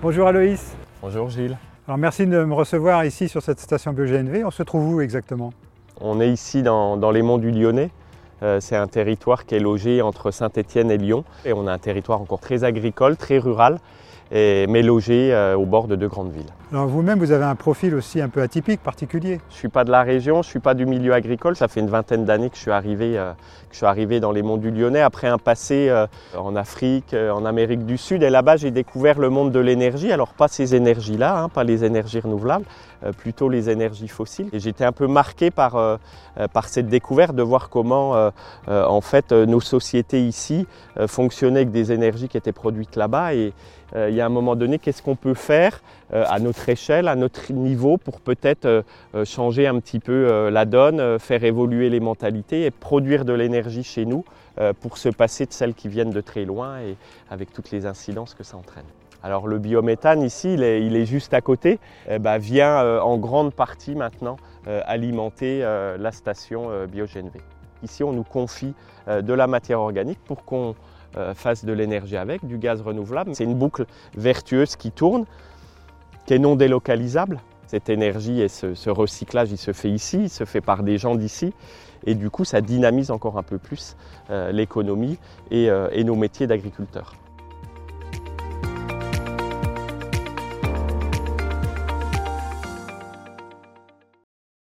Bonjour Aloïs. Bonjour Gilles. Alors merci de me recevoir ici sur cette station BioGNV. On se trouve où exactement? On est ici dans, dans les monts du Lyonnais. Euh, c'est un territoire qui est logé entre Saint-Étienne et Lyon. Et on a un territoire encore très agricole, très rural, et, mais logé euh, au bord de deux grandes villes. Alors vous-même, vous avez un profil aussi un peu atypique, particulier. Je ne suis pas de la région, je ne suis pas du milieu agricole. Ça fait une vingtaine d'années que, je suis arrivé, euh, que je suis arrivé dans les monts du Lyonnais, après un passé euh, en Afrique, en Amérique du Sud. Et là-bas, j'ai découvert le monde de l'énergie. Alors pas ces énergies-là, hein, pas les énergies renouvelables, plutôt les énergies fossiles. Et j'étais un peu marqué par, par cette découverte de voir comment en fait, nos sociétés ici fonctionnaient avec des énergies qui étaient produites là-bas. Et il y a un moment donné, qu'est-ce qu'on peut faire euh, à notre échelle, à notre niveau, pour peut-être euh, euh, changer un petit peu la donne, faire évoluer les mentalités et produire de l'énergie chez nous pour se passer de celles qui viennent de très loin et avec toutes les incidences que ça entraîne. Alors le biométhane ici, il est, juste à côté, eh ben, vient en grande partie maintenant alimenter la station BioGNV. Ici, on nous confie de la matière organique pour qu'on fasse de l'énergie avec, du gaz renouvelable. C'est une boucle vertueuse qui tourne, qui est non délocalisable. Cette énergie et ce, recyclage, il se fait ici, il se fait par des gens d'ici. Et du coup, ça dynamise encore un peu plus euh, l'économie euh, et nos métiers d'agriculteurs.